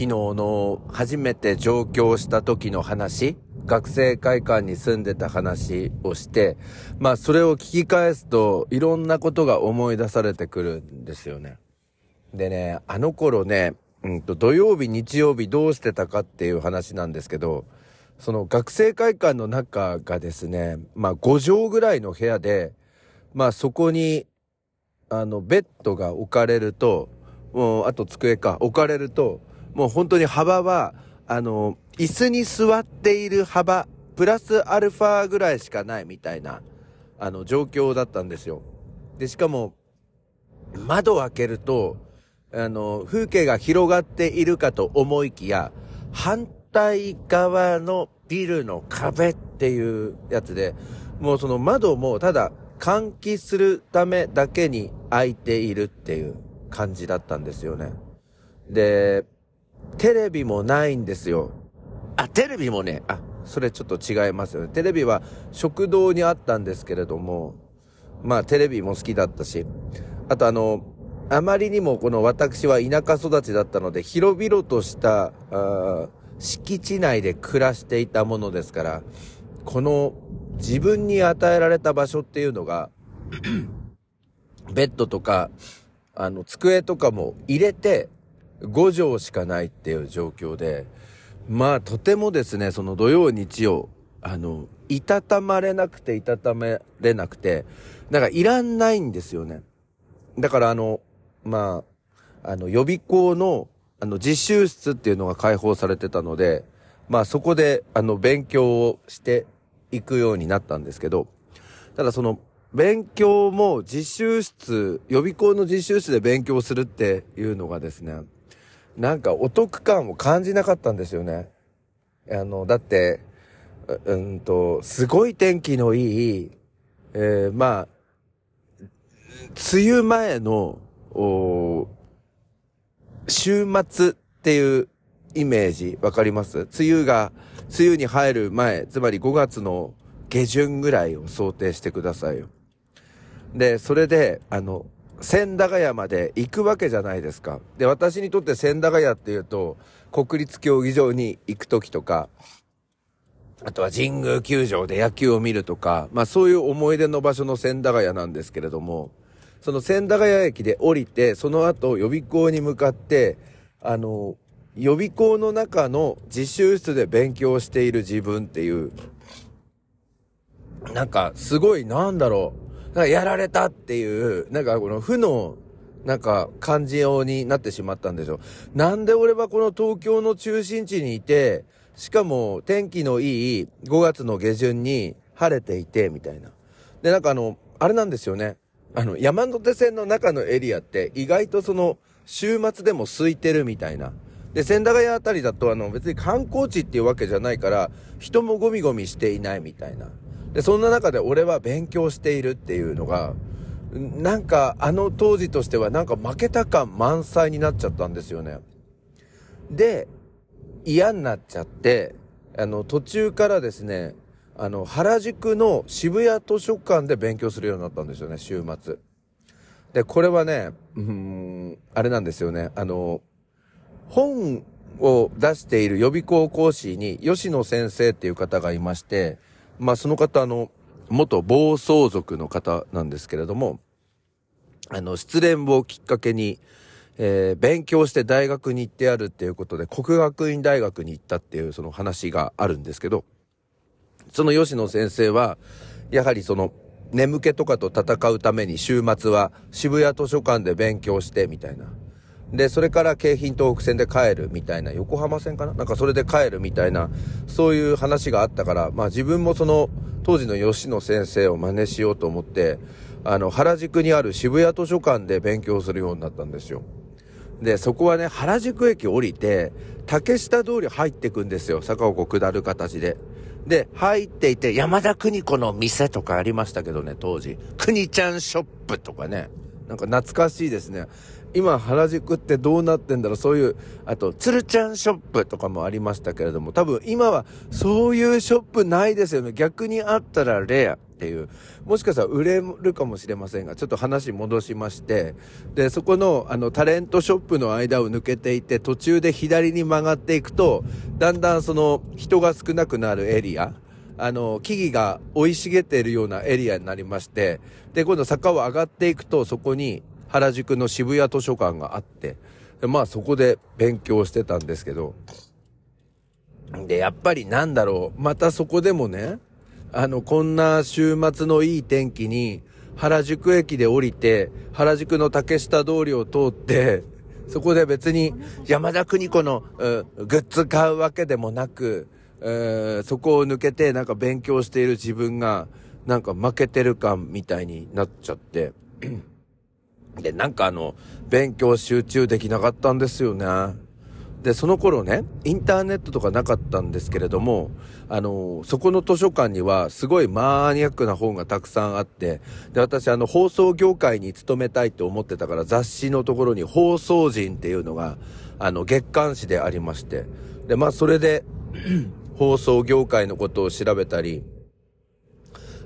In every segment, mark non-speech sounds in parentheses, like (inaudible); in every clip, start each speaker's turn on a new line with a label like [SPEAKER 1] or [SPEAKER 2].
[SPEAKER 1] 昨日の初めて上京した時の話、学生会館に住んでた話をして、まあそれを聞き返すといろんなことが思い出されてくるんですよね。でね、あの頃ね、うんと土曜日、日曜日どうしてたかっていう話なんですけど、その学生会館の中がですね、まあ5畳ぐらいの部屋で、まあそこに、あの、ベッドが置かれると、もう、あと机か、置かれると、もう本当に幅は、あの、椅子に座っている幅、プラスアルファぐらいしかないみたいな、あの、状況だったんですよ。で、しかも、窓を開けると、あの、風景が広がっているかと思いきや、反対側のビルの壁っていうやつで、もうその窓もただ換気するためだけに開いているっていう感じだったんですよね。で、テレビもないんですよ。あ、テレビもね、あ、それちょっと違いますよね。テレビは食堂にあったんですけれども、まあテレビも好きだったし、あとあの、あまりにもこの私は田舎育ちだったので、広々としたあ敷地内で暮らしていたものですから、この自分に与えられた場所っていうのが、(clears throat) ベッドとか、あの、机とかも入れて、5畳しかないっていう状況で、まあ、とてもですね、その土曜日曜、あの、いたたまれなくていたためれなくて、なんかいらんないんですよね。だからあの、まあ、あの、予備校の、あの、実習室っていうのが開放されてたので、まあそこで、あの、勉強をしていくようになったんですけど、ただその、勉強も実習室、予備校の実習室で勉強するっていうのがですね、なんかお得感を感じなかったんですよね。あの、だって、うんと、すごい天気のいい、えー、まあ、梅雨前の、お週末っていうイメージわかります？梅雨が、梅雨に入る前、つまり5月の下旬ぐらいを想定してくださいよ。で、それで、あの、千駄ヶ谷まで行くわけじゃないですか。で、私にとって千駄ヶ谷っていうと、国立競技場に行く時とか、あとは神宮球場で野球を見るとか、まあそういう思い出の場所の千駄ヶ谷なんですけれども、その千駄ヶ谷駅で降りて、その後予備校に向かって、あの、予備校の中の実習室で勉強している自分っていう、なんかすごいなんだろう。なんかやられたっていう、なんかこの負の、なんか感じようになってしまったんでしょ。なんで俺はこの東京の中心地にいて、しかも天気のいい5月の下旬に晴れていて、みたいな。で、なんかあの、あれなんですよね。あの、山手線の中のエリアって意外とその、週末でも空いてるみたいな。で、千駄ヶ谷あたりだとあの、別に観光地っていうわけじゃないから、人もゴミゴミしていないみたいな。で、そんな中で俺は勉強しているっていうのが、なんかあの当時としてはなんか負けた感満載になっちゃったんですよね。で、嫌になっちゃって、あの途中からですね、あの原宿の渋谷図書館で勉強するようになったんですよね、週末。で、これはね、うん、あれなんですよね、あの、本を出している予備校講師に吉野先生っていう方がいまして、まあその方、あの、元暴走族の方なんですけれども、あの、失恋をきっかけに、えー、勉強して大学に行ってやるっていうことで、国学院大学に行ったっていうその話があるんですけど、その吉野先生は、やはりその、眠気とかと戦うために週末は渋谷図書館で勉強してみたいな。で、それから京浜東北線で帰るみたいな、横浜線かな？なんかそれで帰るみたいな、そういう話があったから、まあ自分もその、当時の吉野先生を真似しようと思って、あの、原宿にある渋谷図書館で勉強するようになったんですよ。で、そこはね、原宿駅降りて、竹下通り入ってくんですよ。坂をこう下る形で。で、入っていて、山田邦子の店とかありましたけどね、当時。邦ちゃんショップとかね。なんか懐かしいですね。今原宿ってどうなってんだろうそういう、あと、つるちゃんショップとかもありましたけれども、多分今はそういうショップないですよね。逆にあったらレアっていう。もしかしたら売れるかもしれませんが、ちょっと話戻しまして、で、そこの、あの、タレントショップの間を抜けていて、途中で左に曲がっていくと、だんだんその、人が少なくなるエリア、あの、木々が生い茂っているようなエリアになりまして、で、今度坂を上がっていくと、そこに、原宿の渋谷図書館があって、まあそこで勉強してたんですけど、で、やっぱりなんだろう、またそこでもね、あの、こんな週末のいい天気に、原宿駅で降りて、原宿の竹下通りを通って、そこで別に山田邦子の、グッズ買うわけでもなく、そこを抜けてなんか勉強している自分が、なんか負けてる感みたいになっちゃって、で、なんかあの、勉強集中できなかったんですよね。で、その頃ね、インターネットとかなかったんですけれども、あの、そこの図書館にはすごいマニアックな本がたくさんあって、で、私あの、放送業界に勤めたいと思ってたから雑誌のところに放送人っていうのが、あの、月刊誌でありまして、で、まあそれで (clears throat) 放送業界のことを調べたり、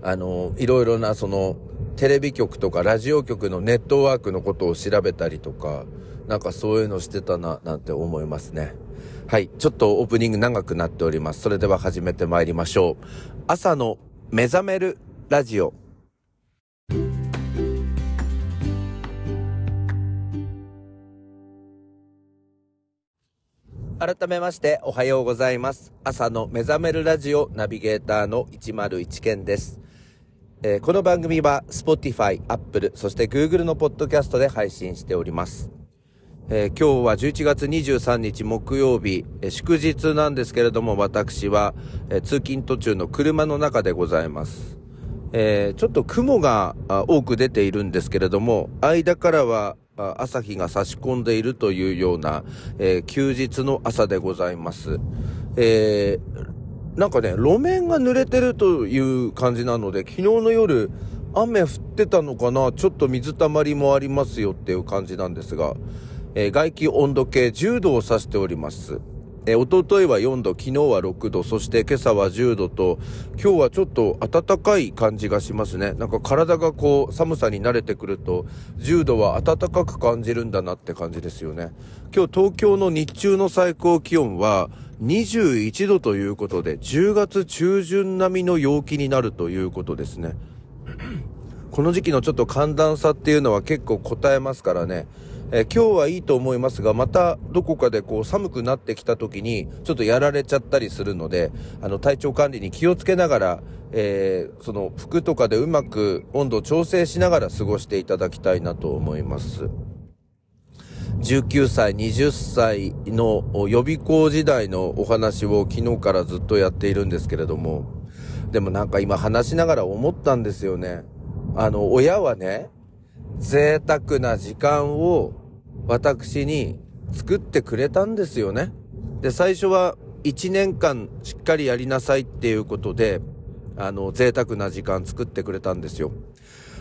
[SPEAKER 1] あの、いろいろなその、テレビ局とかラジオ局のネットワークのことを調べたりとか、なんかそういうのしてたな、なんて思いますね。はい。ちょっとオープニング長くなっております。それでは始めてまいりましょう。朝の目覚めるラジオ。改めましておはようございます。朝の目覚めるラジオナビゲーターの101健です。えー、この番組は Spotify、Apple、そして Google のポッドキャストで配信しております。えー、今日は11月23日木曜日、えー、祝日なんですけれども、私は、え通勤途中の車の中でございます。えちょっと雲が多く出ているんですけれども、間からは朝日が差し込んでいるというような、え休日の朝でございます。えーなんかね、路面が濡れてるという感じなので、昨日の夜、雨降ってたのかなちょっと水たまりもありますよっていう感じなんですが、えー、外気温度計10度を指しております。えー、おとといは4度、昨日は6度、そして今朝は10度と、今日はちょっと暖かい感じがしますね。なんか体がこう、寒さに慣れてくると、10度は暖かく感じるんだなって感じですよね。今日東京の日中の最高気温は、21度ということで、10月中旬並みの陽気になるということですね。この時期のちょっと寒暖差っていうのは結構答えますからね。え今日はいいと思いますが、またどこかでこう寒くなってきた時にちょっとやられちゃったりするので、あの体調管理に気をつけながら、えー、その服とかでうまく温度を調整しながら過ごしていただきたいなと思います。19歳、20歳の予備校時代のお話を昨日からずっとやっているんですけれども、でもなんか今話しながら思ったんですよね。あの、親はね、贅沢な時間を私に作ってくれたんですよね。で、最初は1年間しっかりやりなさいっていうことで、あの、贅沢な時間作ってくれたんですよ。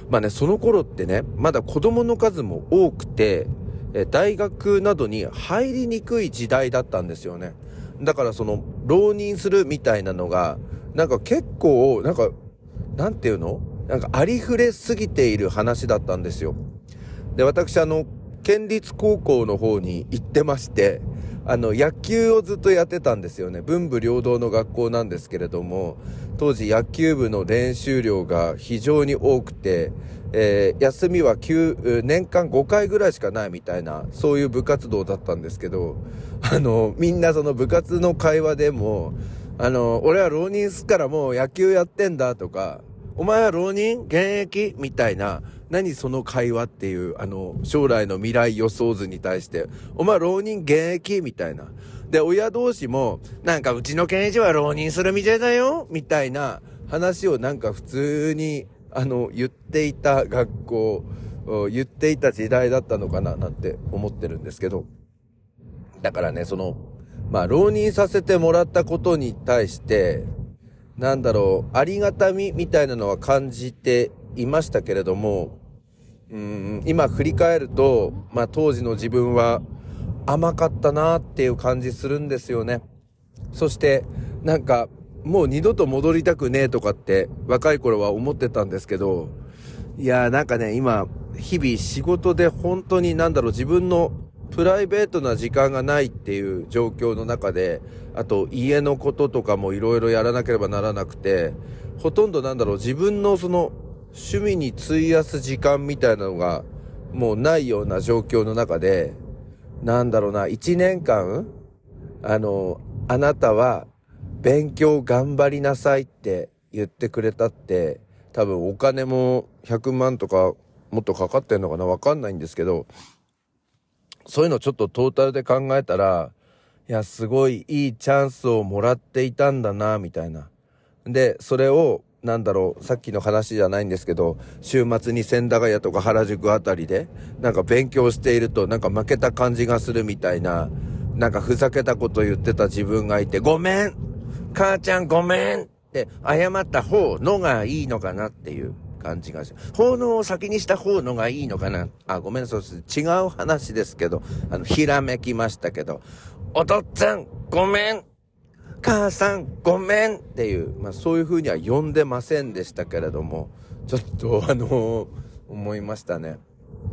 [SPEAKER 1] まあね、その頃ってね、まだ子供の数も多くて、大学などに入りにくい時代だったんですよね。だからその、浪人するみたいなのが、なんか結構、なんか、なんていうの？なんかありふれすぎている話だったんですよ。で、私あの、県立高校の方に行ってまして、あの、野球をずっとやってたんですよね。文武両道の学校なんですけれども、当時野球部の練習量が非常に多くて、えー、休みは9、年間5回ぐらいしかないみたいな、そういう部活動だったんですけど、あの、みんなその部活の会話でも、あの、俺は浪人すっからもう野球やってんだとか、お前は浪人現役みたいな、何その会話っていう、あの、将来の未来予想図に対して、お前浪人現役みたいな。で、親同士も、なんかうちの検事は浪人するみたいだよみたいな話をなんか普通に、あの、言っていた学校、言っていた時代だったのかななんて思ってるんですけど。だからね、その、まあ、浪人させてもらったことに対して、なんだろう、ありがたみみたいなのは感じていましたけれども、うん今振り返ると、まあ当時の自分は甘かったなっていう感じするんですよね。そしてなんかもう二度と戻りたくねえとかって若い頃は思ってたんですけど、いやーなんかね、今、日々仕事で本当になんだろう自分のプライベートな時間がないっていう状況の中で、あと家のこととかもいろいろやらなければならなくて、ほとんどなんだろう自分のその趣味に費やす時間みたいなのがもうないような状況の中で、なんだろうな、一年間、あの、あなたは勉強頑張りなさいって言ってくれたって、多分お金も100万とかもっとかかってんのかなわかんないんですけど、そういうのちょっとトータルで考えたら、いや、すごいいいチャンスをもらっていたんだな、みたいな。で、それを、なんだろう、さっきの話じゃないんですけど、週末に千駄ヶ谷とか原宿あたりで、なんか勉強していると、なんか負けた感じがするみたいな、なんかふざけたこと言ってた自分がいて、ごめん母ちゃんごめんって謝った方のがいいのかなっていう感じがし、奉納を先にした方のがいいのかな？あ、ごめんなさい。違う話ですけど、あの、ひらめきましたけど、お父っつぁんごめん母さんごめんっていう、まあそういう風には呼んでませんでしたけれども、ちょっとあのー、思いましたね。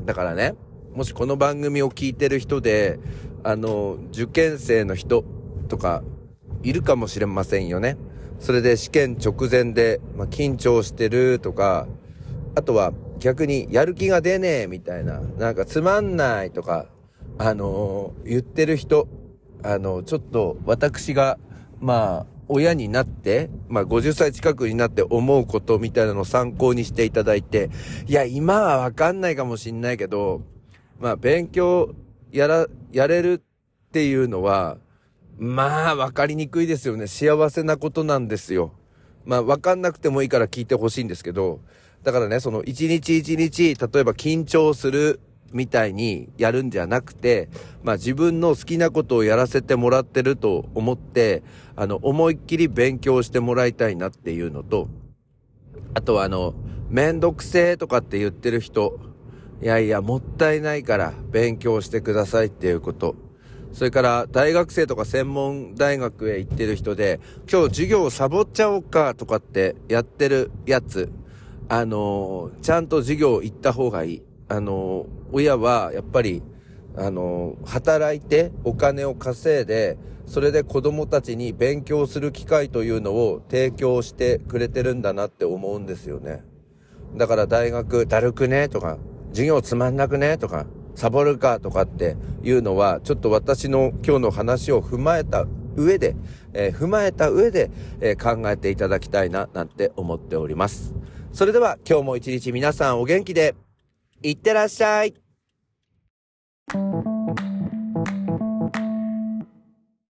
[SPEAKER 1] だからね、もしこの番組を聞いてる人で、あの、受験生の人とかいるかもしれませんよね。それで試験直前で、まあ、緊張してるとか、あとは逆にやる気が出ねえみたいな、なんかつまんないとか、あのー、言ってる人、あのー、ちょっと私が、まあ、親になって、まあ50歳近くになって思うことみたいなのを参考にしていただいて、いや、今はわかんないかもしんないけど、まあ勉強やら、やれるっていうのは、まあ、わかりにくいですよね。幸せなことなんですよ。まあ、わかんなくてもいいから聞いてほしいんですけど、だからね、その一日一日、例えば緊張するみたいにやるんじゃなくて、まあ自分の好きなことをやらせてもらってると思って、あの、思いっきり勉強してもらいたいなっていうのと、あとはあの、めんどくせえとかって言ってる人、いやいや、もったいないから勉強してくださいっていうこと。それから大学生とか専門大学へ行ってる人で、今日授業をサボっちゃおうかとかってやってるやつ、あの、ちゃんと授業行った方がいい。あの、親はやっぱり、あの、働いてお金を稼いで、それで子供たちに勉強する機会というのを提供してくれてるんだなって思うんですよね。だから大学だるくね？とか、授業つまんなくね？とか、サボるか？とかっていうのは、ちょっと私の今日の話を踏まえた上で、えー、踏まえた上で、えー、考えていただきたいな、なんて思っております。それでは今日も一日皆さんお元気で、いってらっしゃい。